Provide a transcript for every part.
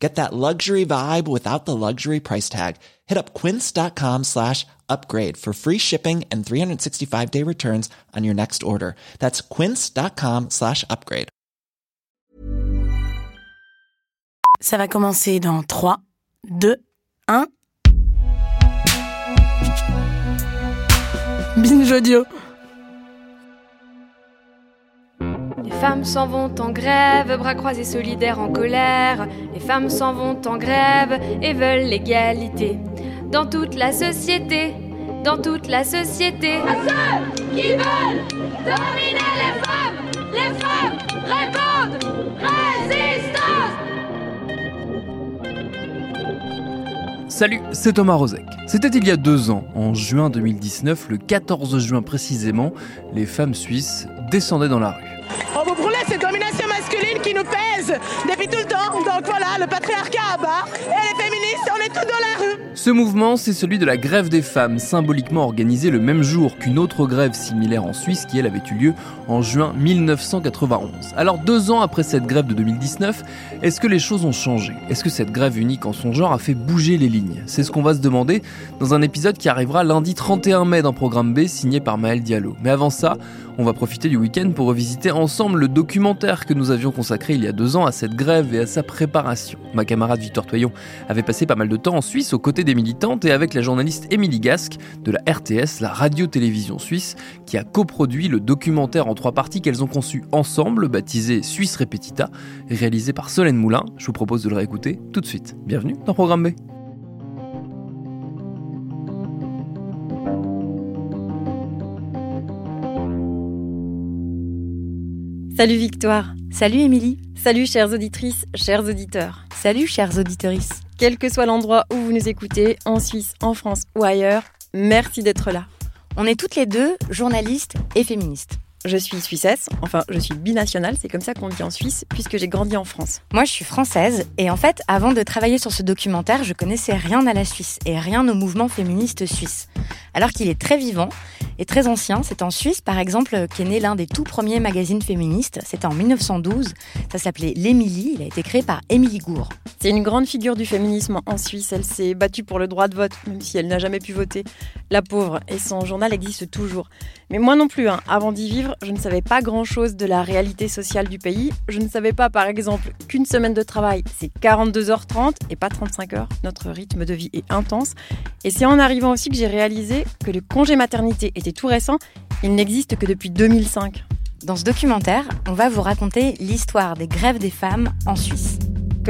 Get that luxury vibe without the luxury price tag. Hit up quince.com slash upgrade for free shipping and 365 day returns on your next order. That's quince.com slash upgrade. Ça va commencer dans 3, 2, 1. Binge audio. Les femmes s'en vont en grève, bras croisés solidaires en colère. Les femmes s'en vont en grève et veulent l'égalité. Dans toute la société, dans toute la société. À ceux qui veulent dominer les femmes, les femmes répondent résistance. Salut, c'est Thomas Rozek. C'était il y a deux ans, en juin 2019, le 14 juin précisément, les femmes suisses descendaient dans la rue. On vous brûlez cette domination masculine qui nous pèse depuis tout le temps. Donc voilà, le patriarcat à bas et les féministes, on est tous dans la rue. Ce mouvement, c'est celui de la grève des femmes, symboliquement organisée le même jour qu'une autre grève similaire en Suisse qui, elle, avait eu lieu en juin 1991. Alors deux ans après cette grève de 2019, est-ce que les choses ont changé? Est-ce que cette grève unique en son genre a fait bouger les lignes? C'est ce qu'on va se demander dans un épisode qui arrivera lundi 31 mai dans Programme B, signé par Maël Diallo. Mais avant ça, on va profiter du week-end pour revisiter ensemble le documentaire que nous avions consacré il y a deux ans à cette grève et à sa préparation. Ma camarade Victor Toyon avait passé pas mal de temps en Suisse aux côtés des militantes et avec la journaliste Émilie Gasque de la RTS, la radio-télévision suisse, qui a coproduit le documentaire en trois parties qu'elles ont conçu ensemble, baptisé Suisse Repetita, réalisé par Solène Moulin. Je vous propose de le réécouter tout de suite. Bienvenue dans Programme B. Salut Victoire. Salut Émilie. Salut chères auditrices, chers auditeurs. Salut chères auditorices. Quel que soit l'endroit où vous nous écoutez, en Suisse, en France ou ailleurs, merci d'être là. On est toutes les deux journalistes et féministes. Je suis suissesse, enfin je suis binationale, c'est comme ça qu'on dit en Suisse, puisque j'ai grandi en France. Moi je suis française, et en fait, avant de travailler sur ce documentaire, je connaissais rien à la Suisse, et rien au mouvement féministe suisse. Alors qu'il est très vivant et très ancien, c'est en Suisse par exemple qu'est né l'un des tout premiers magazines féministes, c'était en 1912, ça s'appelait L'Émilie, il a été créé par Émilie Gour. C'est une grande figure du féminisme en Suisse, elle s'est battue pour le droit de vote, même si elle n'a jamais pu voter. La pauvre, et son journal existe toujours. Mais moi non plus, hein. avant d'y vivre, je ne savais pas grand-chose de la réalité sociale du pays. Je ne savais pas, par exemple, qu'une semaine de travail, c'est 42h30 et pas 35 heures. Notre rythme de vie est intense. Et c'est en arrivant aussi que j'ai réalisé que le congé maternité était tout récent. Il n'existe que depuis 2005. Dans ce documentaire, on va vous raconter l'histoire des grèves des femmes en Suisse.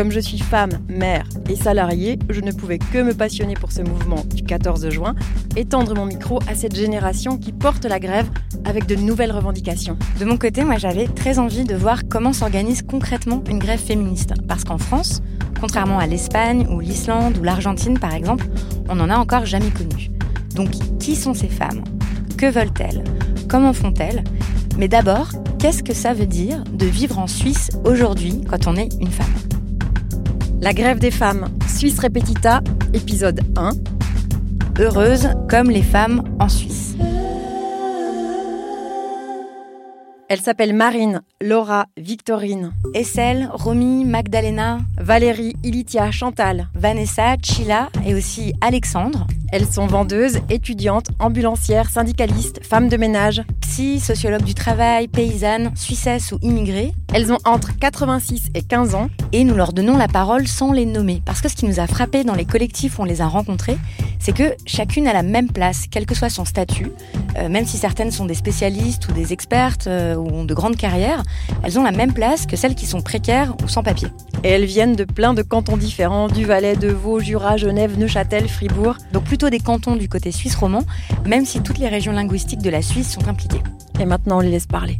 Comme je suis femme, mère et salariée, je ne pouvais que me passionner pour ce mouvement du 14 juin et tendre mon micro à cette génération qui porte la grève avec de nouvelles revendications. De mon côté, moi j'avais très envie de voir comment s'organise concrètement une grève féministe. Parce qu'en France, contrairement à l'Espagne ou l'Islande ou l'Argentine par exemple, on n'en a encore jamais connu. Donc qui sont ces femmes? Que veulent-elles? Comment font-elles? Mais d'abord, qu'est-ce que ça veut dire de vivre en Suisse aujourd'hui quand on est une femme? La grève des femmes, Suisse Repetita, épisode 1. Heureuse comme les femmes en Suisse. Elle s'appelle Marine, Laura, Victorine, Essel, Romy, Magdalena, Valérie, Ilitia, Chantal, Vanessa, Chila et aussi Alexandre. Elles sont vendeuses, étudiantes, ambulancières, syndicalistes, femmes de ménage, psy, sociologues du travail, paysannes, suissesses ou immigrées. Elles ont entre 86 et 15 ans. Et nous leur donnons la parole sans les nommer. Parce que ce qui nous a frappé dans les collectifs où on les a rencontrées, c'est que chacune a la même place, quel que soit son statut. Euh, même si certaines sont des spécialistes ou des expertes euh, ont de grandes carrières, elles ont la même place que celles qui sont précaires ou sans papier. Et elles viennent de plein de cantons différents, du Valais, de Vaud, Jura, Genève, Neuchâtel, Fribourg. Donc plutôt des cantons du côté suisse romand, même si toutes les régions linguistiques de la Suisse sont impliquées. Et maintenant, on les laisse parler.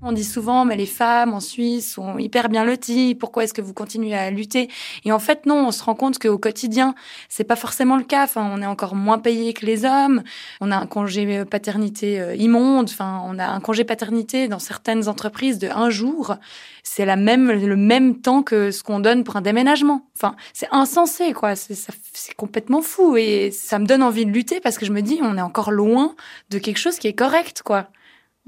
On dit souvent, mais les femmes en Suisse sont hyper bien loties. Pourquoi est-ce que vous continuez à lutter? Et en fait, non. On se rend compte qu'au quotidien, c'est pas forcément le cas. Enfin, on est encore moins payé que les hommes. On a un congé paternité euh, immonde. Enfin, on a un congé paternité dans certaines entreprises de un jour. C'est la même le même temps que ce qu'on donne pour un déménagement. Enfin, c'est insensé, quoi. C'est complètement fou et ça me donne envie de lutter parce que je me dis, on est encore loin de quelque chose qui est correct, quoi.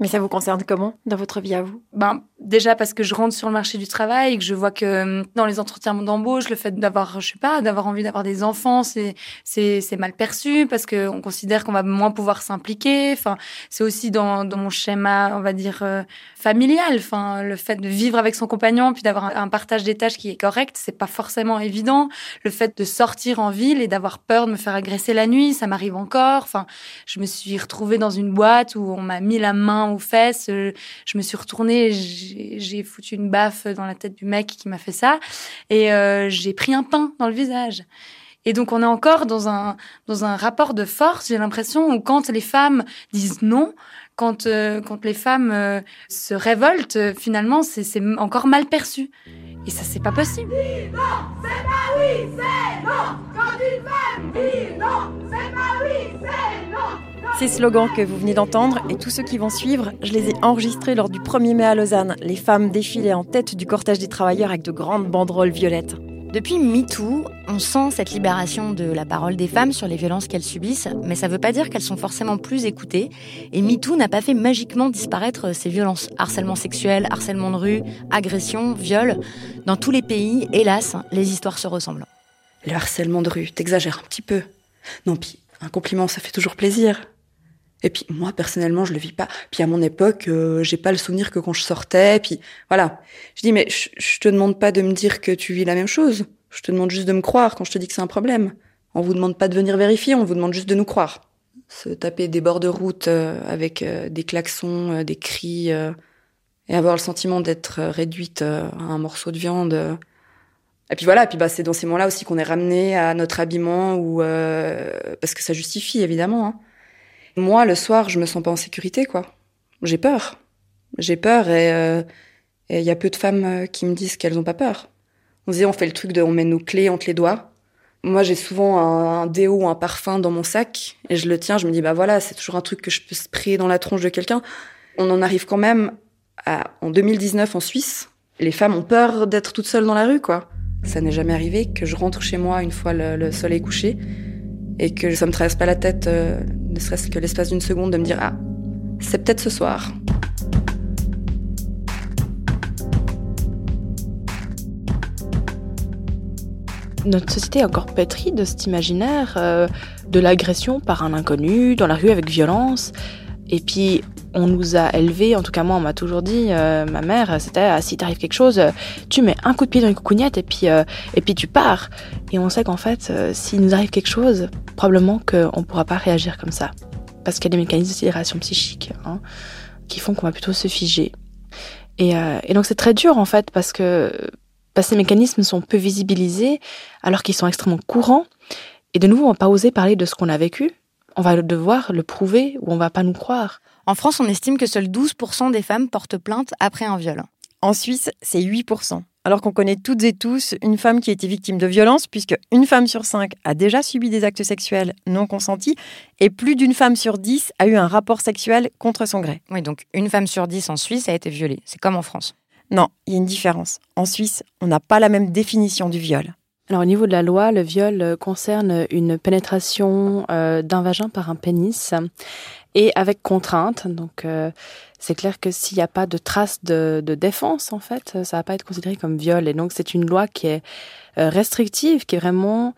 Mais ça vous concerne comment dans votre vie à vous? Ben déjà parce que je rentre sur le marché du travail que je vois que euh, dans les entretiens d'embauche, le fait d'avoir, je sais pas, d'avoir envie d'avoir des enfants, c'est c'est mal perçu parce que on considère qu'on va moins pouvoir s'impliquer. Enfin, c'est aussi dans dans mon schéma, on va dire euh, familial. Enfin, le fait de vivre avec son compagnon puis d'avoir un, partage des tâches qui est correct, c'est pas forcément évident. Le fait de sortir en ville et d'avoir peur de me faire agresser la nuit, ça m'arrive encore. Enfin, je me suis retrouvée dans une boîte où on m'a mis la main aux fesses. Euh, je me suis retournée, j'ai foutu une baffe dans la tête du mec qui m'a fait ça, et euh, j'ai pris un pain dans le visage. Et donc on est encore dans un dans un rapport de force. J'ai l'impression où quand les femmes disent non, quand euh, quand les femmes se révoltent, finalement c'est encore mal perçu. Et ça c'est pas possible. non, c'est pas oui, c'est non. Quand une femme dit non, c'est pas oui, c'est non. Ces slogans que vous venez d'entendre et tous ceux qui vont suivre, je les ai enregistrés lors du 1er mai à Lausanne. Les femmes défilaient en tête du cortège des travailleurs avec de grandes banderoles violettes. Depuis MeToo, on sent cette libération de la parole des femmes sur les violences qu'elles subissent, mais ça ne veut pas dire qu'elles sont forcément plus écoutées. Et MeToo n'a pas fait magiquement disparaître ces violences. Harcèlement sexuel, harcèlement de rue, agression, viol. Dans tous les pays, hélas, les histoires se ressemblent. Le harcèlement de rue, t'exagères un petit peu. Non, puis un compliment, ça fait toujours plaisir. Et puis moi personnellement, je le vis pas. Puis à mon époque, euh, j'ai pas le souvenir que quand je sortais. Puis voilà, je dis mais je, te demande pas de me dire que tu vis la même chose. Je te demande juste de me croire quand je te dis que c'est un problème. On vous demande pas de venir vérifier, on vous demande juste de nous croire. Se taper des bords de route euh, avec euh, des klaxons, des cris, et avoir le sentiment d'être réduite à un morceau de viande. Et puis voilà, puis bah c'est dans ces moments-là aussi qu'on est ramené à notre habillement ou parce que ça justifie évidemment. Hein moi, le soir, je me sens pas en sécurité, quoi. J'ai peur. J'ai peur et il euh, y a peu de femmes euh, qui me disent qu'elles ont pas peur. On dit, on fait le truc de, on met nos clés entre les doigts. Moi, j'ai souvent un, déo ou un parfum dans mon sac et je le tiens. Je me dis, bah voilà, c'est toujours un truc que je peux sprayer dans la tronche de quelqu'un. On en arrive quand même à, en 2019 en Suisse. Les femmes ont peur d'être toutes seules dans la rue, quoi. Ça n'est jamais arrivé que je rentre chez moi une fois le, le soleil couché et que ça me traverse pas la tête, euh, serait-ce que l'espace d'une seconde, de me dire ah, c'est peut-être ce soir. Notre société est encore pétrie de cet imaginaire euh, de l'agression par un inconnu, dans la rue avec violence. Et puis, on nous a élevés, en tout cas moi, on m'a toujours dit, euh, ma mère, c'était ah, si t'arrive quelque chose, tu mets un coup de pied dans une coucougnette et puis euh, et puis tu pars. Et on sait qu'en fait, euh, s'il nous arrive quelque chose, probablement qu'on pourra pas réagir comme ça, parce qu'il y a des mécanismes de sidération psychique hein, qui font qu'on va plutôt se figer. Et, et donc c'est très dur en fait parce que parce ces mécanismes sont peu visibilisés alors qu'ils sont extrêmement courants. Et de nouveau, on va pas oser parler de ce qu'on a vécu. On va devoir le prouver ou on va pas nous croire. En France, on estime que seuls 12% des femmes portent plainte après un viol. En Suisse, c'est 8%. Alors qu'on connaît toutes et tous une femme qui a été victime de violence, puisque une femme sur cinq a déjà subi des actes sexuels non consentis, et plus d'une femme sur dix a eu un rapport sexuel contre son gré. Oui, donc une femme sur dix en Suisse a été violée. C'est comme en France. Non, il y a une différence. En Suisse, on n'a pas la même définition du viol. Alors au niveau de la loi, le viol euh, concerne une pénétration euh, d'un vagin par un pénis et avec contrainte. Donc euh, c'est clair que s'il n'y a pas de trace de, de, défense, en fait, ça va pas être considéré comme viol. Et donc c'est une loi qui est euh, restrictive, qui est vraiment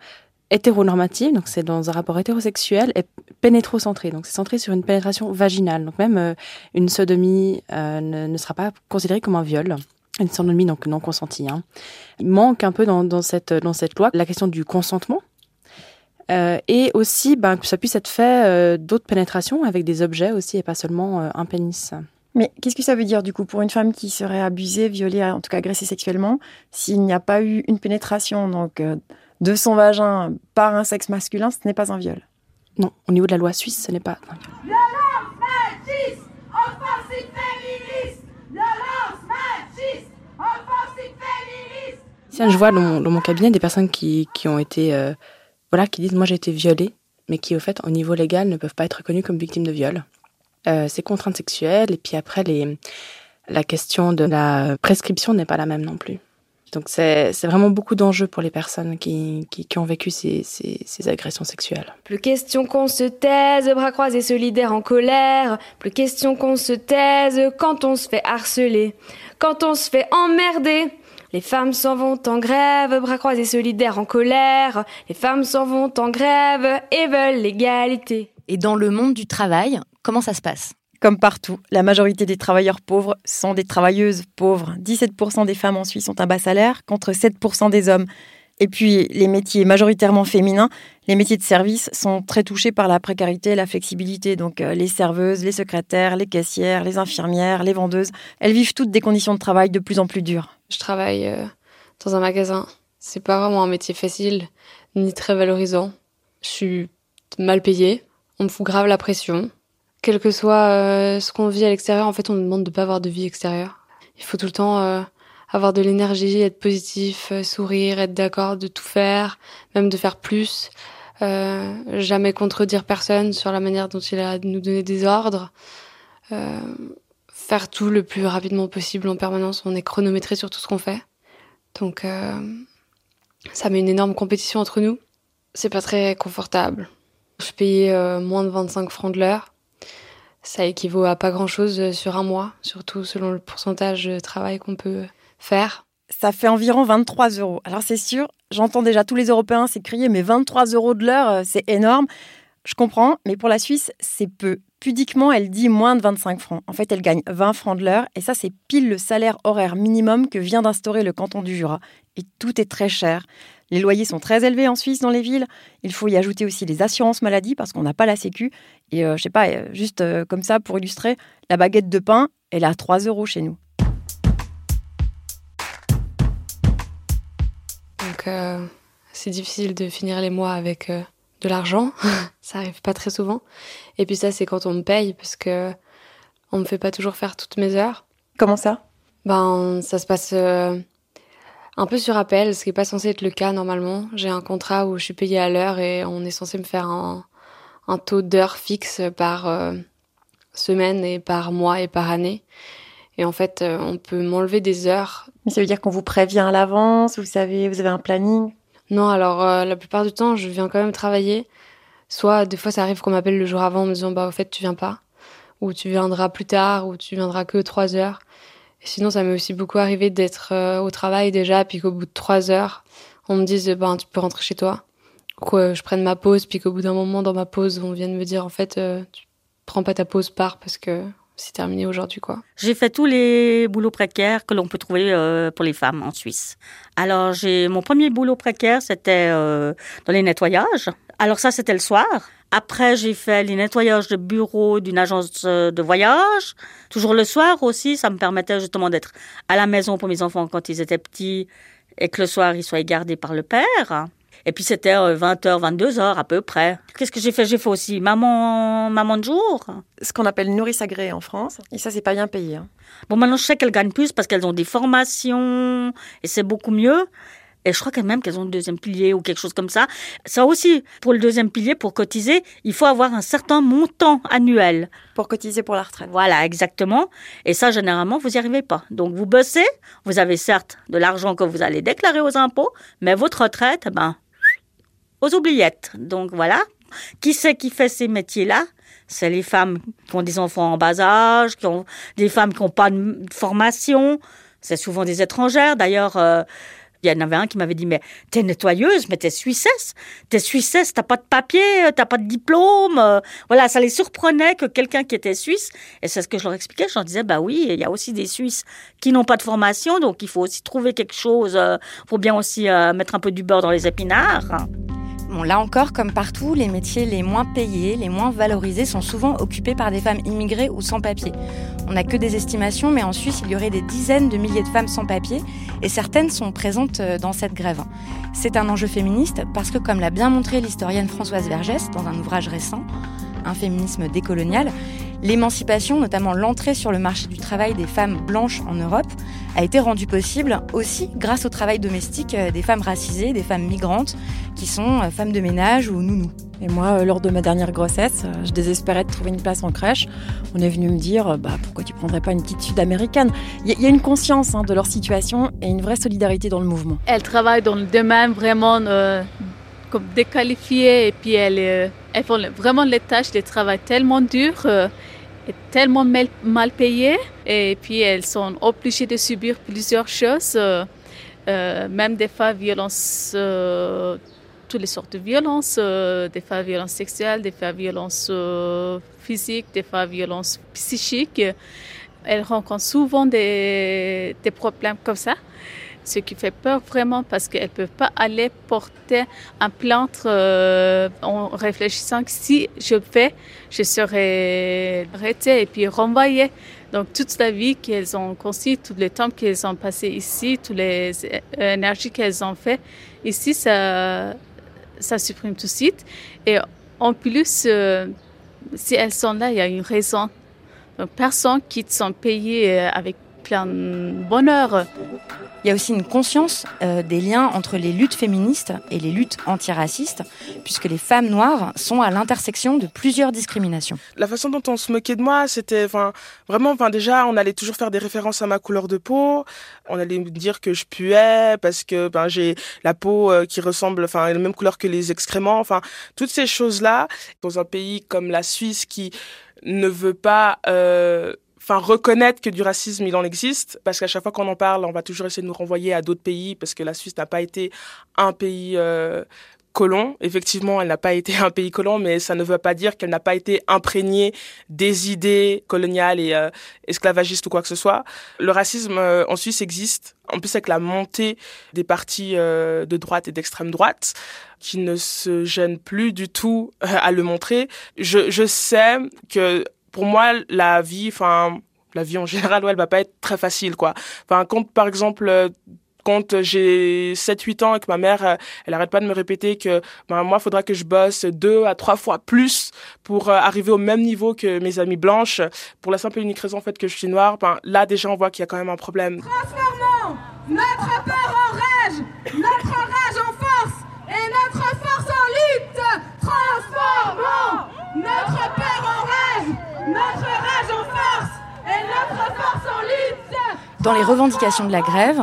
hétéronormative, donc c'est dans un rapport hétérosexuel et pénétrocentré, donc c'est centré sur une pénétration vaginale. Donc même euh, une sodomie ne, ne, sera pas considérée comme un viol. Une sodomie donc non consentie. Hein. Manque un peu dans, dans, cette, dans cette loi la question du consentement, euh, et aussi ben, que ça puisse être fait euh, d'autres pénétrations avec des objets aussi et pas seulement euh, un pénis. Mais qu'est-ce que ça veut dire du coup pour une femme qui serait abusée, violée, en tout cas agressée sexuellement, s'il n'y a pas eu une pénétration donc de son vagin par un sexe masculin, ce n'est pas un viol? Non, au niveau de la loi suisse, ce n'est pas un viol. Tiens, je vois dans, dans mon, cabinet des personnes qui, qui ont été voilà, qui disent moi j'ai été violée, mais qui au fait au niveau légal ne peuvent pas être reconnues comme victimes de viol. Euh, c'est contraintes sexuelles et puis après les, la question de la prescription n'est pas la même non plus. Donc c'est vraiment beaucoup d'enjeux pour les personnes qui, qui, ont vécu ces, ces, ces, agressions sexuelles. Plus question qu'on se taise, bras croisés solidaires en colère. Plus question qu'on se taise quand on se fait harceler, quand on se fait emmerder. Les femmes s'en vont en grève, bras croisés solidaires en colère. Les femmes s'en vont en grève et veulent l'égalité. Et dans le monde du travail, comment ça se passe? Comme partout, la majorité des travailleurs pauvres sont des travailleuses pauvres. 17% des femmes en Suisse ont un bas salaire contre 7% des hommes. Et puis, les métiers majoritairement féminins, les métiers de service sont très touchés par la précarité et la flexibilité. Donc, euh, les serveuses, les secrétaires, les caissières, les infirmières, les vendeuses, elles vivent toutes des conditions de travail de plus en plus dures. Je travaille euh, dans un magasin. C'est pas vraiment un métier facile, ni très valorisant. Je suis mal payée. On me fout grave la pression quel que soit euh, ce qu'on vit à l'extérieur, en fait, on nous demande de pas avoir de vie extérieure. Il faut tout le temps euh, avoir de l'énergie, être positif, euh, sourire, être d'accord de tout faire, même de faire plus. jamais contredire personne sur la manière dont il a de nous donner des ordres. Faire tout le plus rapidement possible en permanence. On est chronométré sur tout ce qu'on fait. Donc, ça met une énorme compétition entre nous. C'est pas très confortable. Je payais moins de 25 francs de l'heure ça équivaut à pas grand-chose euh, sur un mois, surtout selon le pourcentage de travail qu'on peut faire. Ça fait environ 23 euros. Alors c'est sûr, j'entends déjà tous les Européens s'écrier, mais 23 euros de l'heure, euh, c'est énorme. Je comprends, mais pour la Suisse, c'est peu. Pudiquement, elle dit moins de 25 francs. En fait, elle gagne 20 francs de l'heure, et ça, c'est pile le salaire horaire minimum que vient d'instaurer le canton du Jura. Et tout est très cher. Les loyers sont très élevés en Suisse dans les villes. Il faut y ajouter aussi les assurances maladie parce qu'on n'a pas la sécu. Et euh, je sais pas, euh, juste euh, comme ça pour illustrer, la baguette de pain, elle est à 3 euros chez nous. Donc c'est difficile de finir les mois avec de l'argent. ça arrive pas très souvent. Et puis ça, c'est quand on me paye parce que on me fait pas toujours faire toutes mes heures. Comment ça? Ben, ça se passe un peu sur appel, ce qui n'est pas censé être le cas normalement. J'ai un contrat où je suis payée à l'heure et on est censé me faire un, taux d'heure fixe par euh, semaine et par mois et par année. Et en fait, euh, on peut m'enlever des heures. Mais ça veut dire qu'on vous prévient à l'avance, vous savez, vous avez un planning? Non, alors euh, la plupart du temps, je viens quand même travailler. Soit des fois, ça arrive qu'on m'appelle le jour avant en me disant bah au fait tu viens pas, ou tu viendras plus tard, ou tu viendras que trois heures. Sinon, ça m'est aussi beaucoup arrivé d'être euh, au travail déjà, puis qu'au bout de trois heures, on me dise ben tu peux rentrer chez toi. Ou je prenne ma pause, puis qu'au bout d'un moment dans ma pause, on vienne me dire en fait euh, tu prends pas ta pause, pars parce que c'est terminé aujourd'hui quoi. J'ai fait tous les boulots précaires que l'on peut trouver euh, pour les femmes en Suisse. Alors j'ai mon premier boulot précaire, c'était dans les nettoyages. Alors ça c'était le soir. Après, j'ai fait les nettoyages de bureau d'une agence euh, de voyage. Toujours le soir aussi, ça me permettait justement d'être à la maison pour mes enfants quand ils étaient petits et que le soir, ils soient gardés par le père. Et puis c'était 20h, 22h à peu près. Qu'est-ce que j'ai fait? J'ai fait aussi maman, maman de jour. Ce qu'on appelle nourrice agréée en France. Et ça, c'est pas bien payé. Hein. Bon, maintenant, je sais qu'elles gagnent plus parce qu'elles ont des formations et c'est beaucoup mieux. Et je crois quand même qu'elles ont le deuxième pilier ou quelque chose comme ça. Ça aussi, pour le deuxième pilier, pour cotiser, il faut avoir un certain montant annuel. Pour cotiser pour la retraite. Voilà, exactement. Et ça, généralement, vous n'y arrivez pas. Donc, vous bossez, vous avez certes de l'argent que vous allez déclarer aux impôts, mais votre retraite, ben, aux oubliettes. Donc, voilà. Qui c'est qui fait ces métiers-là? C'est les femmes qui ont des enfants en bas âge, qui ont des femmes qui n'ont pas de formation. C'est souvent des étrangères. D'ailleurs, euh, il y en avait un qui m'avait dit, mais t'es nettoyeuse, mais t'es suissesse. T'es suissesse, t'as pas de papier, t'as pas de diplôme. Euh. Voilà, ça les surprenait que quelqu'un qui était suisse, et c'est ce que je leur expliquais, je leur disais, bah oui, il y a aussi des Suisses qui n'ont pas de formation, donc il faut aussi trouver quelque chose, il euh, faut bien aussi euh, mettre un peu du beurre dans les épinards. Là encore, comme partout, les métiers les moins payés, les moins valorisés sont souvent occupés par des femmes immigrées ou sans papier. On n'a que des estimations, mais en Suisse, il y aurait des dizaines de milliers de femmes sans papier, et certaines sont présentes euh, dans cette grève. C'est un enjeu féministe parce que, comme l'a bien montré l'historienne Françoise Vergès dans un ouvrage récent, Un féminisme décolonial, L'émancipation, notamment l'entrée sur le marché du travail des femmes blanches en Europe, a été rendue possible aussi grâce au travail domestique euh, des femmes racisées, des femmes migrantes, qui sont euh, femmes de ménage ou nounous. Et moi, euh, lors de ma dernière grossesse, je désespérais de trouver une place en crèche. On est venu me dire, bah, pourquoi tu prendrais pas une petite sud-américaine Il y, a une conscience hein, de leur situation et une vraie solidarité dans le mouvement. Elles travaillent dans le domaine vraiment comme déqualifiées et puis elles, elles font vraiment les tâches de travail tellement dures tellement mal, mal payées et puis elles sont obligées de subir plusieurs choses, euh, euh, même des fois violences, euh, toutes les sortes de violences, des fois violences sexuelles, des fois violences physiques, des fois violences psychiques. Elles rencontrent souvent des, des problèmes comme ça ce qui fait peur vraiment parce qu'elles ne peuvent pas aller porter un plainte euh, en réfléchissant que si je fais, je serai arrêtée et puis renvoyée. Donc toute la vie qu'elles ont construit, tout le temps qu'elles ont passé ici, toutes les énergies qu'elles ont fait ici, ça, ça supprime tout de suite. Et en plus, euh, si elles sont là, il y a une raison. Donc personne quitte son pays euh, avec plein de bonheur. Il y a aussi une conscience euh, des liens entre les luttes féministes et les luttes antiracistes, puisque les femmes noires sont à l'intersection de plusieurs discriminations. La façon dont on se moquait de moi, c'était vraiment, enfin déjà, on allait toujours faire des références à ma couleur de peau. On allait me dire que je puais parce que ben j'ai la peau euh, qui ressemble, enfin la même couleur que les excréments. Enfin toutes ces choses là dans un pays comme la Suisse qui ne veut pas euh, enfin reconnaître que du racisme il en existe parce qu'à chaque fois qu'on en parle on va toujours essayer de nous renvoyer à d'autres pays parce que la Suisse n'a pas été un pays euh, colon. Effectivement elle n'a pas été un pays colon mais ça ne veut pas dire qu'elle n'a pas été imprégnée des idées coloniales et euh, esclavagistes ou quoi que ce soit. Le racisme euh, en Suisse existe. En plus avec la montée des partis de droite et d'extrême droite qui ne se gênent plus du tout à le montrer. Je, je sais que pour moi, la vie, enfin, la vie en général, ouais, elle va pas être très facile, quoi. Enfin, quand, par exemple, euh, quand j'ai 7-8 ans et que ma mère, euh, elle arrête pas de me répéter que ben, moi, il faudra que je bosse deux à trois fois plus pour euh, arriver au même niveau que mes amies blanches, pour la simple et unique raison en fait que je suis noire, ben, là déjà on voit qu'il y a quand même un problème. Transformons notre peur en rage, notre rage en force et notre force en lutte. Transformons notre peur notre rage en force et notre force en lutte. Dans les revendications de la grève,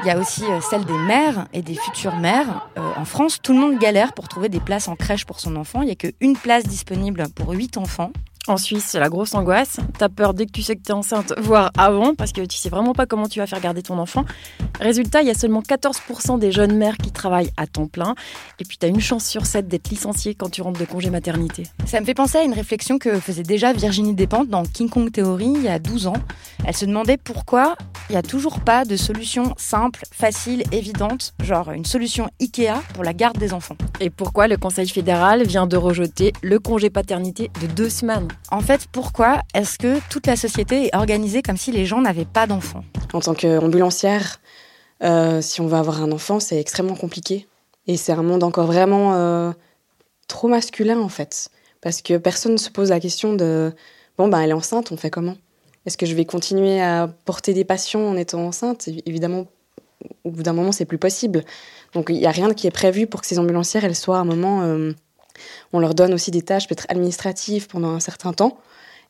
il y a aussi euh, celle des mères et des futures mères. Euh, en France, tout le monde galère pour trouver des places en crèche pour son enfant. Il n'y a qu'une place disponible pour huit enfants. En Suisse, c'est la grosse angoisse. T'as peur dès que tu sais que t'es enceinte, voire avant, parce que tu sais vraiment pas comment tu vas faire garder ton enfant. Résultat, il y a seulement 14% des jeunes mères qui travaillent à temps plein. Et puis t'as une chance sur 7 d'être licenciée quand tu rentres de congé maternité. Ça me fait penser à une réflexion que faisait déjà Virginie Despentes dans King Kong Theory il y a 12 ans. Elle se demandait pourquoi il n'y a toujours pas de solution simple, facile, évidente, genre une solution IKEA pour la garde des enfants. Et pourquoi le Conseil fédéral vient de rejeter le congé paternité de deux semaines? En fait, pourquoi est-ce que toute la société est organisée comme si les gens n'avaient pas d'enfants? En tant qu'ambulancière, euh, si on veut avoir un enfant, c'est extrêmement compliqué. Et c'est un monde encore vraiment euh, trop masculin, en fait. Parce que personne ne se pose la question de bon, ben, elle est enceinte, on fait comment? Est-ce que je vais continuer à porter des patients en étant enceinte? Évidemment, au bout d'un moment, c'est plus possible. Donc, il n'y a rien qui est prévu pour que ces ambulancières, elles soient à un moment. Euh, on leur donne aussi des tâches peut-être administratives pendant un certain temps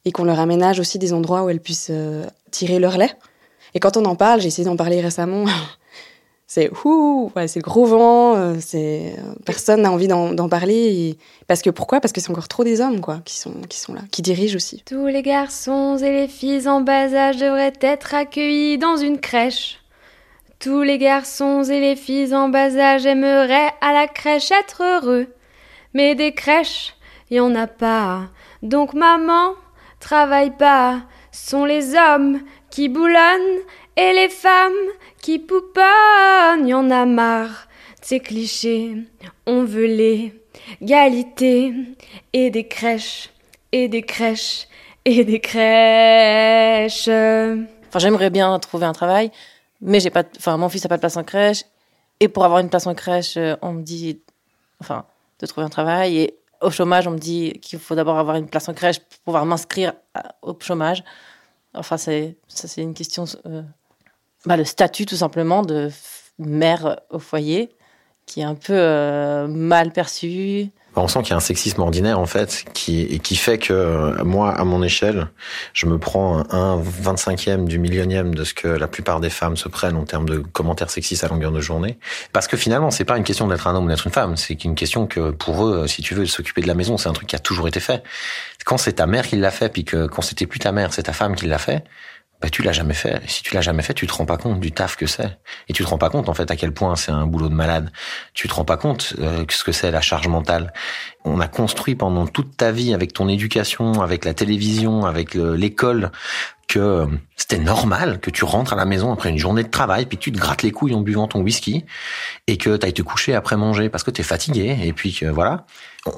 et qu'on leur aménage aussi des endroits où elles puissent euh, tirer leur lait. Et quand on en parle, j'ai essayé d'en parler récemment, c'est ouh, c'est le gros vent, euh, euh, personne n'a envie d'en parler parce que pourquoi? Parce que c'est encore trop des hommes quoi qui sont qui sont là, qui dirigent aussi. Tous les garçons et les filles en bas âge devraient être accueillis dans une crèche. Tous les garçons et les filles en bas âge aimeraient à la crèche être heureux. Mais des crèches, y en a pas. Donc maman, travaille pas. Sont les hommes qui boulonnent et les femmes qui pouponnent. Y en a marre de ces clichés. On veut l'égalité et des crèches et des crèches et des crèches. Enfin, j'aimerais bien trouver un travail, mais j'ai pas. Enfin, mon fils a pas de place en crèche. Et pour avoir une place en crèche, on me dit, enfin, de trouver un travail. Et au chômage, on me dit qu'il faut d'abord avoir une place en crèche pour pouvoir m'inscrire au chômage. Enfin, c'est ça, c'est une question. Euh, bah, le statut, tout simplement, de mère au foyer, qui est un peu euh, mal perçu. On sent qu'il y a un sexisme ordinaire en fait, qui qui fait que euh, moi, à mon échelle, je me prends un 25e du millionième de ce que la plupart des femmes se prennent en termes de commentaires sexistes à longueur de journée. Parce que finalement, c'est pas une question d'être un homme ou d'être une femme, c'est une question que pour eux, si tu veux, s'occuper de la maison, c'est un truc qui a toujours été fait. Quand c'est ta mère qui l'a fait, puis que quand c'était plus ta mère, c'est ta femme qui l'a fait, bah, tu l'as jamais fait. Si tu l'as jamais fait, tu te rends pas compte du taf que c'est. Et tu te rends pas compte, en fait, à quel point c'est un boulot de malade. Tu te rends pas compte euh, ce que c'est la charge mentale. On a construit pendant toute ta vie, avec ton éducation, avec la télévision, avec l'école, que euh, c'était normal que tu rentres à la maison après une journée de travail, puis tu te grattes les couilles en buvant ton whisky, et que tu ailles te coucher après manger parce que tu es fatigué, et puis que voilà.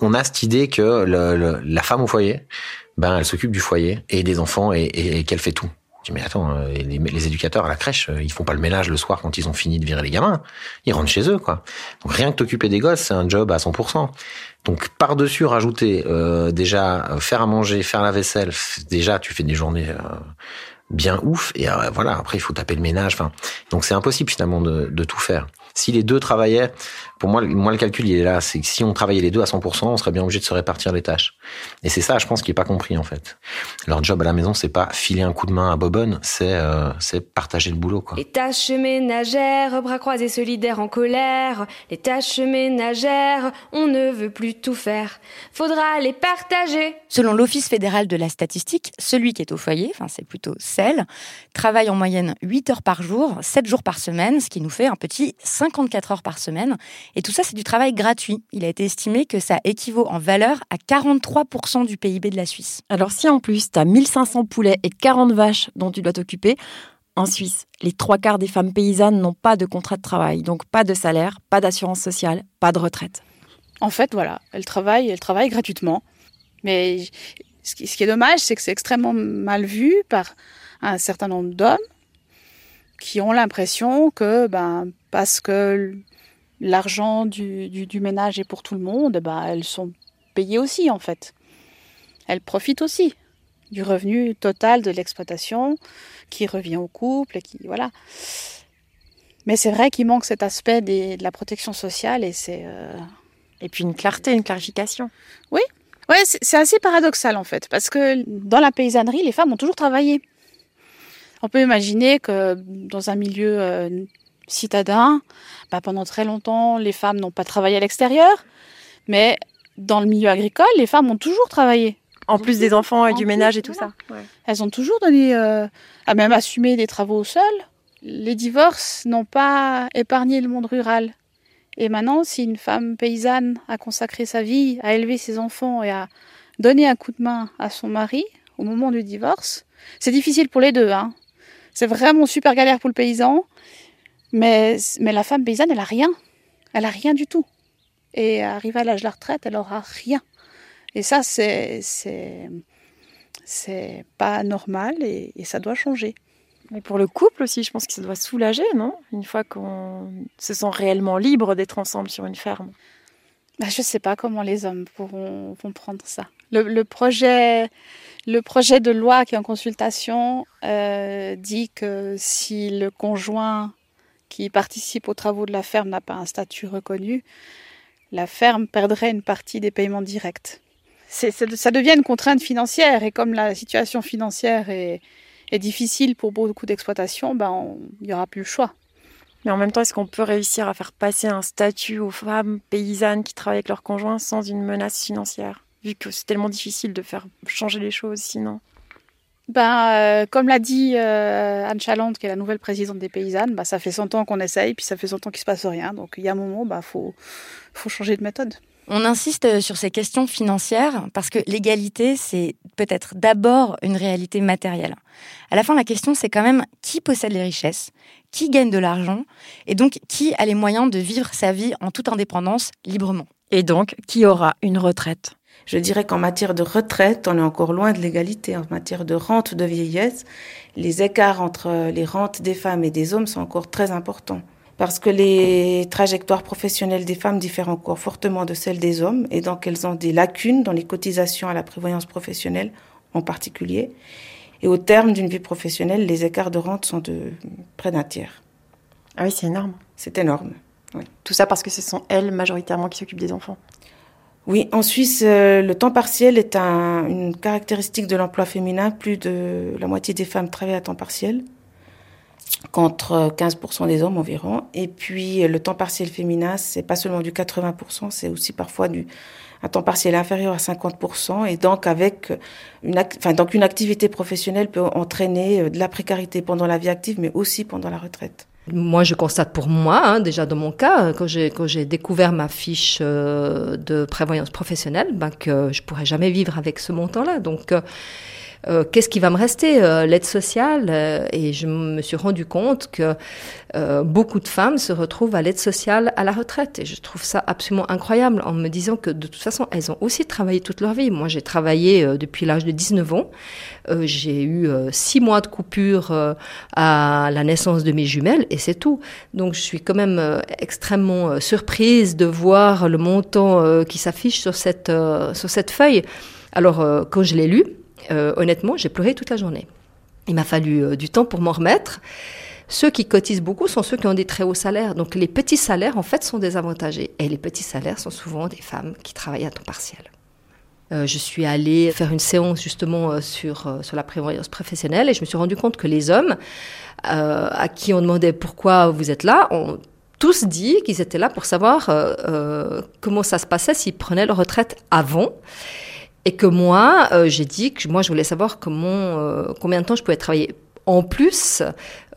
On a cette idée que le, la femme au foyer, ben elle s'occupe du foyer et des enfants et, et qu'elle fait tout mais attends, euh, les, éducateurs à la crèche, euh, ils font pas le ménage le soir quand ils ont fini de virer les gamins. Ils rentrent chez eux, quoi. Donc rien que t'occuper des gosses, c'est un job à 100%. Donc par-dessus rajouter euh, déjà faire à manger, faire la vaisselle, déjà tu fais des journées bien ouf et voilà après il faut taper le ménage. Enfin donc c'est impossible finalement de, de tout faire. Si les deux travaillaient, pour moi, moi le calcul il est là, c'est que si on travaillait les deux à 100%, on serait bien obligé de se répartir les tâches. Et c'est ça, je pense, qui est pas compris en fait. Leur job à la maison, c'est pas filer un coup de main à Bobonne, c'est euh, c'est partager le boulot. Quoi. Les tâches ménagères, bras croisés solidaires en colère. Les tâches ménagères, on ne veut plus tout faire. Faudra les partager. Selon l'Office fédéral de la statistique, celui qui est au foyer, enfin c'est plutôt celle, travaille en moyenne 8 heures par jour, 7 jours par semaine, ce qui nous fait un petit 54 heures par semaine. Et tout ça, c'est du travail gratuit. Il a été estimé que ça équivaut en valeur à 43% du PIB de la Suisse. Alors si en plus, tu as 1500 poulets et 40 vaches dont tu dois t'occuper, en Suisse, les trois quarts des femmes paysannes n'ont pas de contrat de travail, donc pas de salaire, pas d'assurance sociale, pas de retraite. En fait, voilà, elles travaillent, elles travaillent gratuitement. Mais ce qui, est dommage, c'est que c'est extrêmement mal vu par un certain nombre d'hommes qui ont l'impression que, ben, parce que l'argent du, du, ménage est pour tout le monde, ben, elles sont payées aussi en fait. Elles profitent aussi du revenu total de l'exploitation qui revient au couple et qui voilà. Mais c'est vrai qu'il manque cet aspect de la protection sociale et c'est euh, et puis une clarté, une clarification. Oui, ouais, c'est assez paradoxal en fait parce que dans la paysannerie, les femmes ont toujours travaillé. On peut imaginer que dans un milieu euh, citadin, bah, pendant très longtemps, les femmes n'ont pas travaillé à l'extérieur, mais dans le milieu agricole, les femmes ont toujours travaillé. En plus des enfants et du ménage et tout ça. Elles ont toujours donné, euh, à même assumé des travaux seules. Les divorces n'ont pas épargné le monde rural. Et maintenant, si une femme paysanne a consacré sa vie à élever ses enfants et à donner un coup de main à son mari au moment du divorce, c'est difficile pour les deux. Hein. C'est vraiment super galère pour le paysan mais, mais la femme paysanne, elle a rien. Elle a rien du tout. Et arrivée à l'âge de la retraite, elle aura rien. Et ça, c'est, c'est, c'est pas normal et, ça doit changer. Mais pour le couple aussi, je pense que ça doit soulager, non? Une fois qu'on se sent réellement libre d'être ensemble sur une ferme. Bah, je ne sais pas comment les hommes pourront vont prendre ça. Le, le, projet, le projet de loi qui est en consultation euh, dit que si le conjoint qui participe aux travaux de la ferme n'a pas un statut reconnu, la ferme perdrait une partie des paiements directs. ça devient une contrainte financière et comme la situation financière est, difficile pour beaucoup d'exploitations, ben il n'y aura plus le choix. Mais en même temps, est-ce qu'on peut réussir à faire passer un statut aux femmes paysannes qui travaillent avec leurs conjoints sans une menace financière? Vu que c'est tellement difficile de faire changer les choses sinon. Ben, euh, comme l'a dit euh, Anne Chalande, qui est la nouvelle présidente des paysannes, ben, ça fait 100 ans qu'on essaye, puis ça fait 100 ans qu'il se passe rien. Donc il y a un moment, il ben, faut, faut changer de méthode. On insiste sur ces questions financières parce que l'égalité, c'est peut-être d'abord une réalité matérielle. À la fin, la question, c'est quand même qui possède les richesses, qui gagne de l'argent, et donc qui a les moyens de vivre sa vie en toute indépendance, librement. Et donc, qui aura une retraite? Je dirais qu'en matière de retraite, on est encore loin de l'égalité. En matière de rente de vieillesse, les écarts entre les rentes des femmes et des hommes sont encore très importants. parce que les trajectoires professionnelles des femmes diffèrent encore fortement de celles des hommes et donc elles ont des lacunes dans les cotisations à la prévoyance professionnelle en particulier. Et au terme d'une vie professionnelle, les écarts de rente sont de près d'un tiers. Ah oui, c'est énorme. C'est énorme. Oui. Tout ça parce que ce sont elles majoritairement qui s'occupent des enfants. Oui, en Suisse, euh, le temps partiel est un, une caractéristique de l'emploi féminin. Plus de la moitié des femmes travaillent à temps partiel, contre 15% des hommes environ. Et puis, le temps partiel féminin, c'est pas seulement du 80%, c'est aussi parfois du un temps partiel inférieur à 50%. Et donc, avec une, enfin, donc une activité professionnelle peut entraîner euh, de la précarité pendant la vie active, mais aussi pendant la retraite. Moi, je constate pour moi, hein, déjà dans mon cas, quand j'ai quand j'ai découvert ma fiche euh, de prévoyance professionnelle, ben, que je pourrais jamais vivre avec ce montant-là. Donc euh, euh, qu'est-ce qui va me rester euh, L'aide sociale. euh, et je me suis rendu compte que beaucoup de femmes se retrouvent à l'aide sociale à la retraite. Et je trouve ça absolument incroyable en me disant que de toute façon, elles ont aussi travaillé toute leur vie. Moi, j'ai travaillé depuis l'âge de 19 ans. J'ai eu six mois de coupure à la naissance de mes jumelles et c'est tout. Donc, je suis quand même extrêmement surprise de voir le montant qui s'affiche sur cette, sur cette feuille. Alors, quand je l'ai lu, euh, honnêtement, j'ai pleuré toute la journée. Il m'a fallu euh, du temps pour m'en remettre. Ceux qui cotisent beaucoup sont ceux qui ont des très hauts salaires. Donc les petits salaires, en fait, sont désavantagés. Et les petits salaires sont souvent des femmes qui travaillent à temps partiel. Euh, je suis allée faire une séance justement sur, sur la prévoyance professionnelle et je me suis rendu compte que les hommes à qui on demandait pourquoi vous êtes là ont tous dit qu'ils étaient là pour savoir comment ça se passait s'ils prenaient leur retraite avant. Et que moi, euh, j'ai dit que moi, je voulais savoir comment, euh, combien de temps je pouvais travailler en plus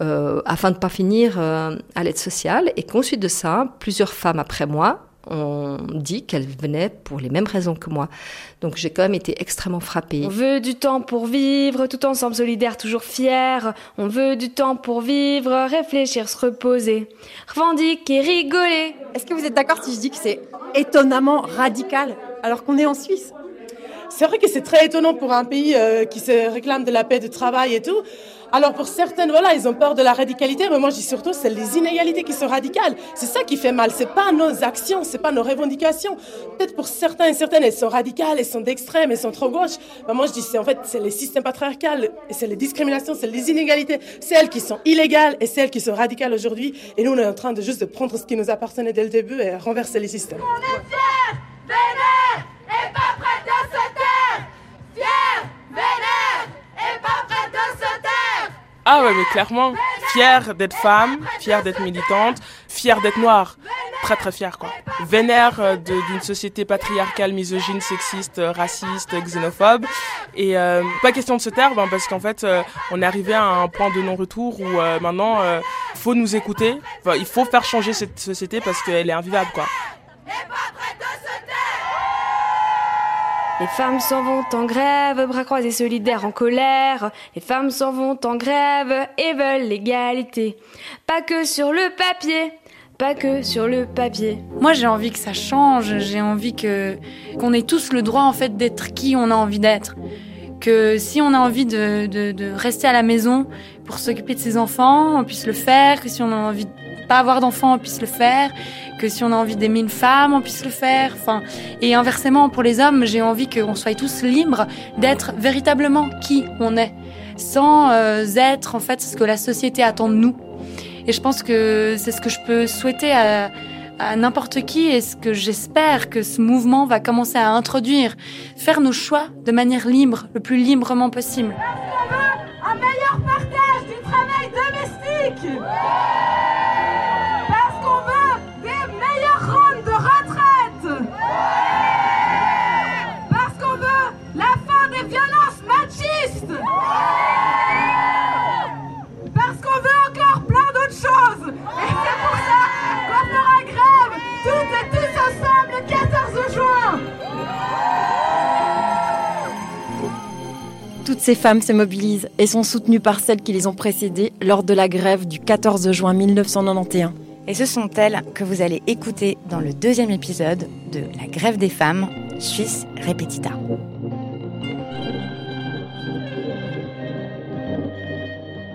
euh, afin de ne pas finir euh, à l'aide sociale. Et qu'ensuite de ça, plusieurs femmes après moi ont dit qu'elles venaient pour les mêmes raisons que moi. Donc j'ai quand même été extrêmement frappée. On veut du temps pour vivre, tout ensemble solidaire, toujours fier. On veut du temps pour vivre, réfléchir, se reposer, revendiquer, rigoler. Est-ce que vous êtes d'accord si je dis que c'est étonnamment radical alors qu'on est en Suisse? C'est vrai que c'est très étonnant pour un pays euh, qui se réclame de la paix de travail et tout. Alors pour certaines, voilà, ils ont peur de la radicalité, mais moi je dis surtout c'est les inégalités qui sont radicales. C'est ça qui fait mal. C'est pas nos actions, c'est pas nos revendications. Peut-être pour certains et certaines, elles sont radicales, elles sont d'extrême, elles sont trop gauche. Mais moi je dis c'est en fait c'est les systèmes patriarcaux, et c'est les discriminations, c'est les inégalités, celles qui sont illégales et celles qui sont radicales aujourd'hui. Et nous on est en train de juste de prendre ce qui nous appartenait dès le début et renverser les systèmes. Vénère et pas prête de se taire Ah ouais, mais clairement, fière d'être femme, fière d'être militante, fière d'être noire. Très très fière quoi. Vénère euh, d'une société patriarcale, misogyne, sexiste, euh, raciste, xénophobe. Et euh, pas question de se taire, ben, parce qu'en fait, on est arrivé à un point de non-retour où maintenant, euh, faut nous écouter. Enfin, il faut faire changer cette société parce qu'elle est invivable quoi. Les femmes s'en vont en grève, bras croisés solidaires en colère. Les femmes s'en vont en grève et veulent l'égalité. Pas que sur le papier, pas que sur le papier. Moi, j'ai envie que ça change. J'ai envie que qu'on ait tous le droit en fait d'être qui on a envie d'être. Que si on a envie de, de, de rester à la maison pour s'occuper de ses enfants, on puisse le faire. Que si on a envie de pas avoir d'enfants, on puisse le faire. Que si on a envie d'aimer une femme, on puisse le faire. Enfin, et inversement pour les hommes, j'ai envie qu'on soit tous libres d'être véritablement qui on est, sans euh, être en fait ce que la société attend de nous. Et je pense que c'est ce que je peux souhaiter à, à n'importe qui et ce que j'espère que ce mouvement va commencer à introduire. Faire nos choix de manière libre, le plus librement possible. Un meilleur partage du travail domestique? Ces femmes se mobilisent et sont soutenues par celles qui les ont précédées lors de la grève du 14 juin 1991. Et ce sont elles que vous allez écouter dans le deuxième épisode de La grève des femmes, Suisse Repetita.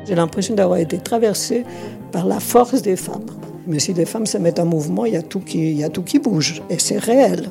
J'ai l'impression d'avoir été traversée par la force des femmes. Mais si les femmes se mettent en mouvement, il y a tout qui, il y a tout qui bouge. Et c'est réel.